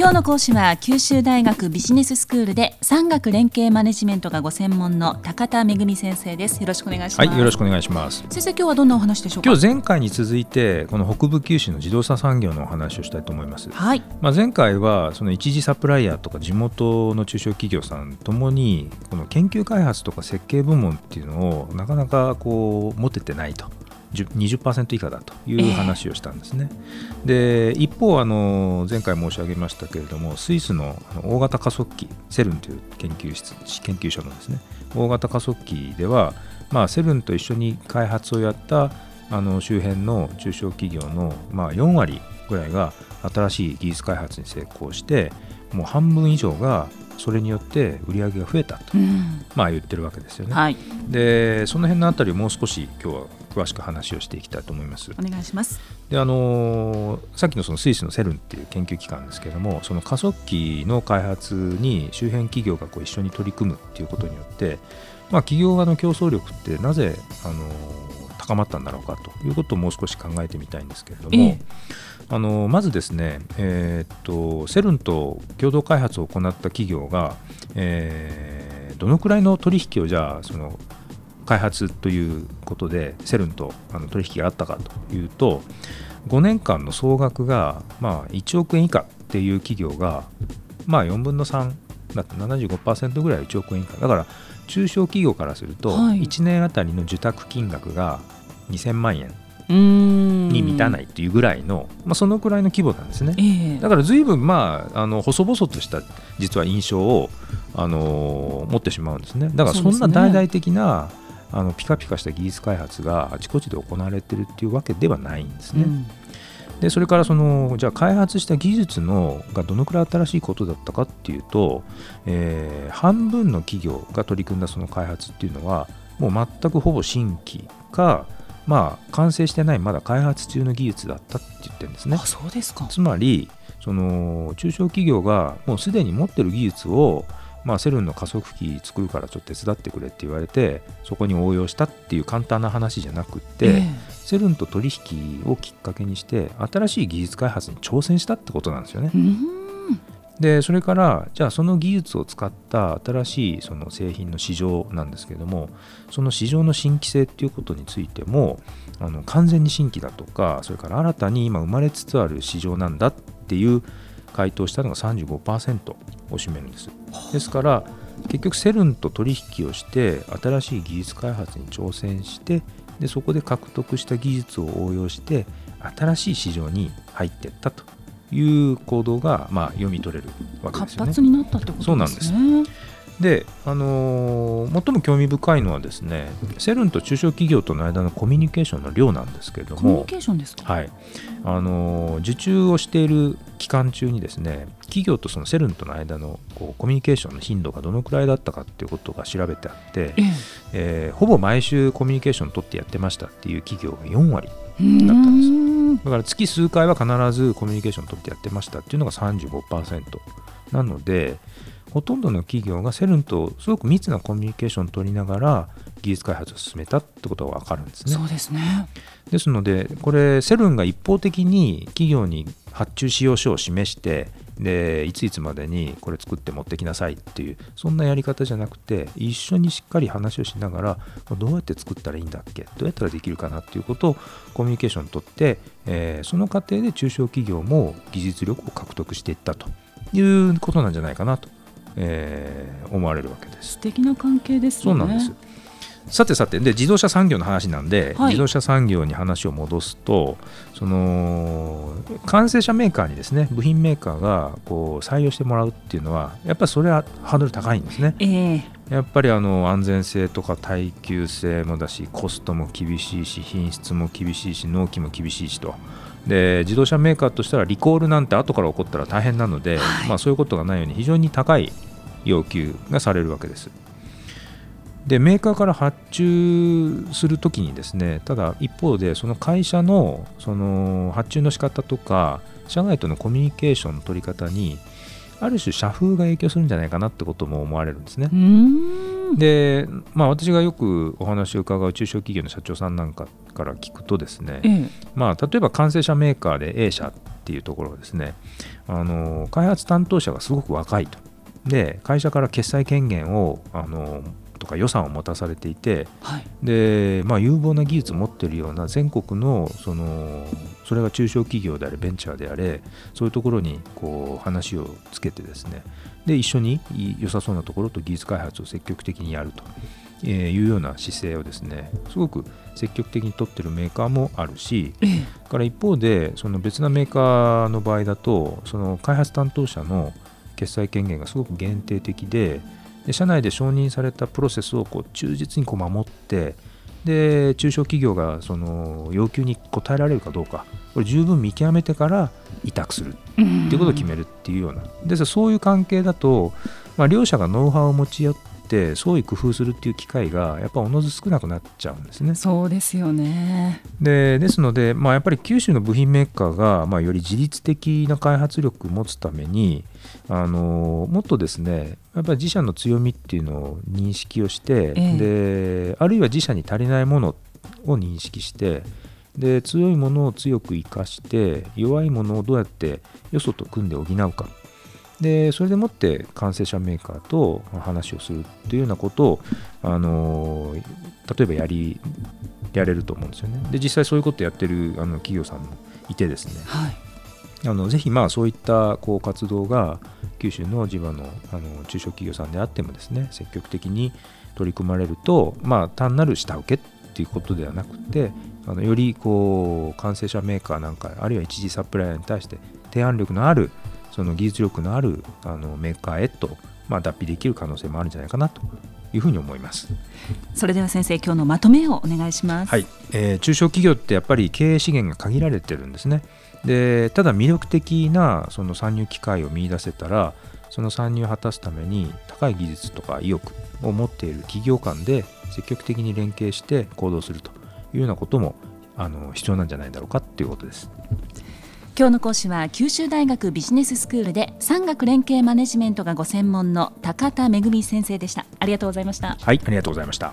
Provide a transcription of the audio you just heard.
今日の講師は九州大学ビジネススクールで産学連携マネジメントがご専門の高田恵先生です。よろしくお願いします。はいよろしくお願いします。先生今日はどんなお話でしょうか？今日前回に続いてこの北部九州の自動車産業のお話をしたいと思います。はい。まあ前回はその一次サプライヤーとか地元の中小企業さんともにこの研究開発とか設計部門っていうのをなかなかこう持ててないと20%以下だという話をしたんですね。えー、で一方あの前回申し上げましたけれどもスイスの大型加速器セルンという研究室研究所のですね大型加速器では、まあ、セルンと一緒に開発をやったあの周辺の中小企業の、まあ、4割ぐらいが新しい技術開発に成功してもう半分以上がそれによって売り上げが増えたと、うん、まあ言ってるわけですよね。はい、でその辺のあたりをもう少し今日は詳しく話をしていきたいと思います。お願いします。であのー、さっきのそのスイスのセルンっていう研究機関ですけれどもその加速器の開発に周辺企業がこう一緒に取り組むっていうことによって、まあ、企業側の競争力ってなぜ、あのー、高まったんだろうかということをもう少し考えてみたいんですけれども、ええ、あのー、まずですね、えー、っとセルンと共同開発を行った企業が、えー、どのくらいの取引をじゃあその開発ということでセルンとあの取引があったかというと5年間の総額がまあ1億円以下っていう企業がまあ4分の3だって75%ぐらい1億円以下。だから中小企業からすると1年あたりの受託金額が2000万円に満たないっていうぐらいの、まあ、そのくらいの規模なんですね、えー、だから随分まああの細々とした実は印象を、あのー、持ってしまうんですね。だからそんな大々的なあのピカピカした技術開発があちこちで行われてるっていうわけではないんですね。うん、でそれからそのじゃあ開発した技術のがどのくらい新しいことだったかっていうと、えー、半分の企業が取り組んだその開発っていうのはもう全くほぼ新規かまあ完成してないまだ開発中の技術だったって言ってるんですね。あそうですかつまりその中小企業がもうすでに持ってる技術をまあ、セルンの加速器作るからちょっと手伝ってくれって言われてそこに応用したっていう簡単な話じゃなくって、えー、セルンと取引をきっかけにして新しい技術開発に挑戦したってことなんですよね。でそれからじゃあその技術を使った新しいその製品の市場なんですけれどもその市場の新規性っていうことについてもあの完全に新規だとかそれから新たに今生まれつつある市場なんだっていう回答したのが35%を占めるんです。ですから結局セルンと取引をして新しい技術開発に挑戦してでそこで獲得した技術を応用して新しい市場に入っていったという行動がまあ読み取れるわけですよね。活発になったってことですね。そうなんですで、あのー、最も興味深いのはですねセルンと中小企業との間のコミュニケーションの量なんですけれどもコミュニケーションですか、はい。あのー、受注をしている期間中にですね企業とそのセルンとの間のこうコミュニケーションの頻度がどのくらいだったかっていうことが調べてあって、ええ。ー、ほぼ毎週コミュニケーション取ってやってましたっていう企業が4割だったんですだから月数回は必ずコミュニケーション取ってやってましたっていうのが35%なのでほとんどの企業がセルンとすごく密なコミュニケーションを取りながら技術開発を進めたってことが分かるんですね。そうですねですのでこれセルンが一方的に企業に発注使用書を示してでいついつまでにこれ作って持ってきなさいっていうそんなやり方じゃなくて一緒にしっかり話をしながらどうやって作ったらいいんだっけどうやったらできるかなっていうことをコミュニケーション取って、えー、その過程で中小企業も技術力を獲得していったということなんじゃないかなとえー、思われるわけです。素敵な関係です、ね、そうなんですさてさてで自動車産業の話なんで、はい、自動車産業に話を戻すとその完成車メーカーにですね部品メーカーがこう採用してもらうっていうのはやっぱりそれはハードル高いんですね。えー、やっぱりあの安全性とか耐久性もだしコストも厳しいし品質も厳しいし納期も厳しいしと。で自動車メーカーとしたらリコールなんて後から起こったら大変なので、はい、まあ、そういうことがないように非常に高い要求がされるわけです。でメーカーから発注するときにですねただ一方でその会社のその発注の仕方とか社外とのコミュニケーションの取り方にある種社風が影響するんじゃないかなってことも思われるんですね。で、まあ、私がよくお話を伺う中小企業の社長さんなんかから聞くとですね、ええ、まあ、例えば完成車メーカーで A 社っていうところはですねあの開発担当者がすごく若いと。で会社から決裁権限をあのとか予算を持たされていて、はい、でまあ、有望な技術を持っているような全国のそのそれが中小企業であれベンチャーであれそういうところにこう話をつけてですね。で一緒に良さそうなところと技術開発を積極的にやるというような姿勢をですねすごく積極的に取ってるメーカーもあるし、ええ、から一方でその別なメーカーの場合だとその開発担当者の決済権限がすごく限定的でで社内で承認されたプロセスをこう忠実にこう守ってで中小企業がその要求に応えられるかどうかこれ十分見極めてから委託するっていうことを決めるっていうような、でそういう関係だと、まあ、両者がノウハウを持ち寄って創意工夫するっていう機会がやっぱおのず少なくなっちゃうんですね。そうですよねでですので、まあ、やっぱり九州の部品メーカーが、まあ、より自律的な開発力を持つためにあのもっとですねやっぱり自社の強みっていうのを認識をして、えであるいは自社に足りないものを認識してで強いものを強く生かして弱いものをどうやってよそと組んで補うかでそれでもって完成者メーカーと話をするというようなことをあの例えばやりやれると思うんですよね。で実際そういうことをやってるあの企業さんもいてですね、はい、あのぜひまあそういったこう活動が九州の地場のあの中小企業さんであってもですね積極的に取り組まれると、まあ、単なる下請けっていうことではなくてあのよりこう完成者メーカーなんかあるいは一次サプライヤーに対して提案力のあるその技術力のあるあのメーカーへと、まあ、脱皮できる可能性もあるんじゃないかなというふうに思います。それでは先生今日のまとめをお願いします、はい。えー、中小企業ってやっぱり経営資源が限られてるんですね。でただ魅力的なその参入機会を見出せたらその参入を果たすために高い技術とか意欲を持っている企業間で積極的に連携して行動するというようなこともあの必要なんじゃないだろうかということです。今日の講師は九州大学ビジネススクールで産学連携マネジメントがご専門の高田恵先生でした。ありがとうございました。はいありがとうございました。